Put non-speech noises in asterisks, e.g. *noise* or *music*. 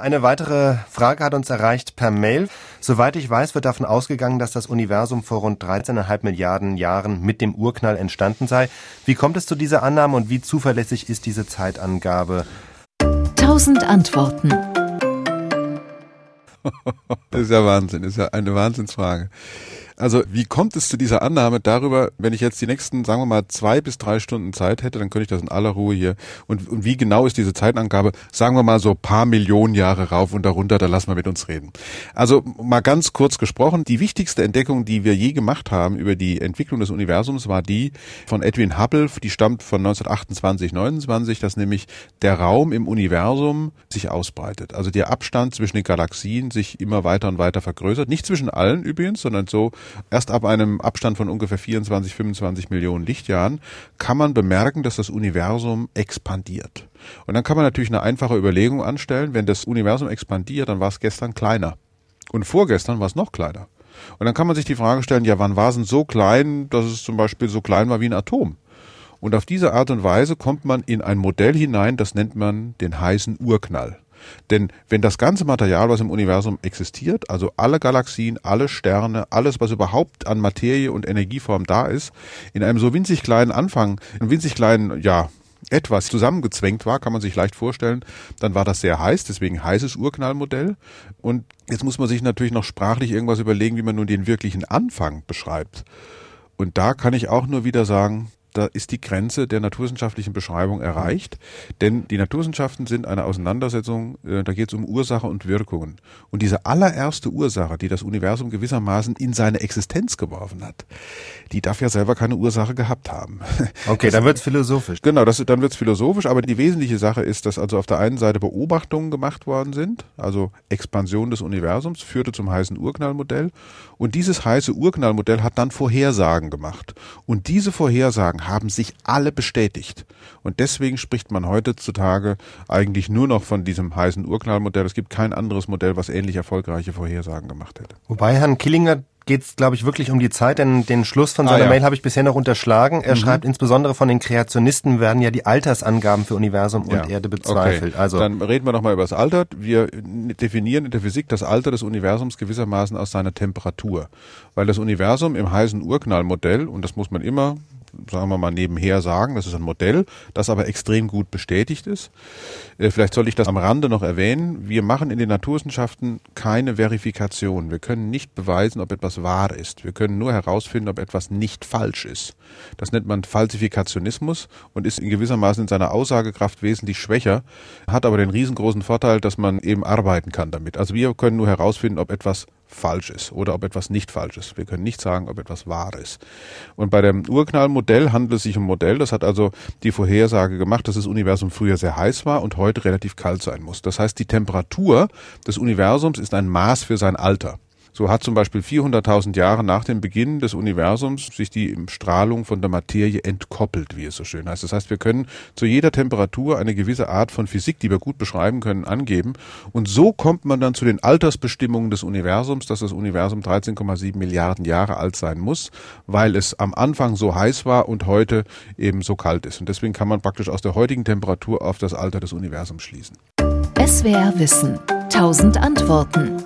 Eine weitere Frage hat uns erreicht per Mail. Soweit ich weiß, wird davon ausgegangen, dass das Universum vor rund 13,5 Milliarden Jahren mit dem Urknall entstanden sei. Wie kommt es zu dieser Annahme und wie zuverlässig ist diese Zeitangabe? Tausend Antworten. *laughs* das ist ja Wahnsinn, das ist ja eine Wahnsinnsfrage. Also wie kommt es zu dieser Annahme darüber, wenn ich jetzt die nächsten, sagen wir mal, zwei bis drei Stunden Zeit hätte, dann könnte ich das in aller Ruhe hier. Und, und wie genau ist diese Zeitangabe? Sagen wir mal so paar Millionen Jahre rauf und darunter, da lassen wir mit uns reden. Also mal ganz kurz gesprochen, die wichtigste Entdeckung, die wir je gemacht haben über die Entwicklung des Universums, war die von Edwin Hubble, die stammt von 1928, 29, dass nämlich der Raum im Universum sich ausbreitet. Also der Abstand zwischen den Galaxien sich immer weiter und weiter vergrößert. Nicht zwischen allen übrigens, sondern so Erst ab einem Abstand von ungefähr 24, 25 Millionen Lichtjahren kann man bemerken, dass das Universum expandiert. Und dann kann man natürlich eine einfache Überlegung anstellen, wenn das Universum expandiert, dann war es gestern kleiner. Und vorgestern war es noch kleiner. Und dann kann man sich die Frage stellen, ja, wann war es denn so klein, dass es zum Beispiel so klein war wie ein Atom? Und auf diese Art und Weise kommt man in ein Modell hinein, das nennt man den heißen Urknall. Denn wenn das ganze Material, was im Universum existiert, also alle Galaxien, alle Sterne, alles, was überhaupt an Materie und Energieform da ist, in einem so winzig kleinen Anfang, einem winzig kleinen, ja, etwas zusammengezwängt war, kann man sich leicht vorstellen, dann war das sehr heiß, deswegen heißes Urknallmodell. Und jetzt muss man sich natürlich noch sprachlich irgendwas überlegen, wie man nun den wirklichen Anfang beschreibt. Und da kann ich auch nur wieder sagen, da ist die Grenze der naturwissenschaftlichen Beschreibung erreicht. Denn die Naturwissenschaften sind eine Auseinandersetzung, äh, da geht es um Ursache und Wirkungen. Und diese allererste Ursache, die das Universum gewissermaßen in seine Existenz geworfen hat, die darf ja selber keine Ursache gehabt haben. *laughs* Okay, das, dann wird's philosophisch. Genau, das, dann wird's philosophisch, aber die wesentliche Sache ist, dass also auf der einen Seite Beobachtungen gemacht worden sind, also Expansion des Universums führte zum heißen Urknallmodell und dieses heiße Urknallmodell hat dann Vorhersagen gemacht. Und diese Vorhersagen haben sich alle bestätigt. Und deswegen spricht man heutzutage eigentlich nur noch von diesem heißen Urknallmodell. Es gibt kein anderes Modell, was ähnlich erfolgreiche Vorhersagen gemacht hätte. Wobei Herrn Killinger geht es, glaube ich, wirklich um die Zeit, denn den Schluss von ah, seiner ah, ja. Mail habe ich bisher noch unterschlagen. Er mhm. schreibt, insbesondere von den Kreationisten werden ja die Altersangaben für Universum und ja. Erde bezweifelt. Okay. Also Dann reden wir nochmal über das Alter. Wir definieren in der Physik das Alter des Universums gewissermaßen aus seiner Temperatur. Weil das Universum im heißen Urknallmodell, und das muss man immer sagen wir mal, nebenher sagen. Das ist ein Modell, das aber extrem gut bestätigt ist. Äh, vielleicht soll ich das am Rande noch erwähnen. Wir machen in den Naturwissenschaften keine Verifikation. Wir können nicht beweisen, ob etwas wahr ist. Wir können nur herausfinden, ob etwas nicht falsch ist. Das nennt man Falsifikationismus und ist in gewissermaßen in seiner Aussagekraft wesentlich schwächer, hat aber den riesengroßen Vorteil, dass man eben arbeiten kann damit. Also wir können nur herausfinden, ob etwas falsch ist oder ob etwas nicht falsch ist. Wir können nicht sagen, ob etwas wahr ist. Und bei dem Urknallmodell handelt es sich um ein Modell, das hat also die Vorhersage gemacht, dass das Universum früher sehr heiß war und heute relativ kalt sein muss. Das heißt, die Temperatur des Universums ist ein Maß für sein Alter. So hat zum Beispiel 400.000 Jahre nach dem Beginn des Universums sich die Strahlung von der Materie entkoppelt, wie es so schön heißt. Das heißt, wir können zu jeder Temperatur eine gewisse Art von Physik, die wir gut beschreiben können, angeben. Und so kommt man dann zu den Altersbestimmungen des Universums, dass das Universum 13,7 Milliarden Jahre alt sein muss, weil es am Anfang so heiß war und heute eben so kalt ist. Und deswegen kann man praktisch aus der heutigen Temperatur auf das Alter des Universums schließen. SWR Wissen. Tausend Antworten.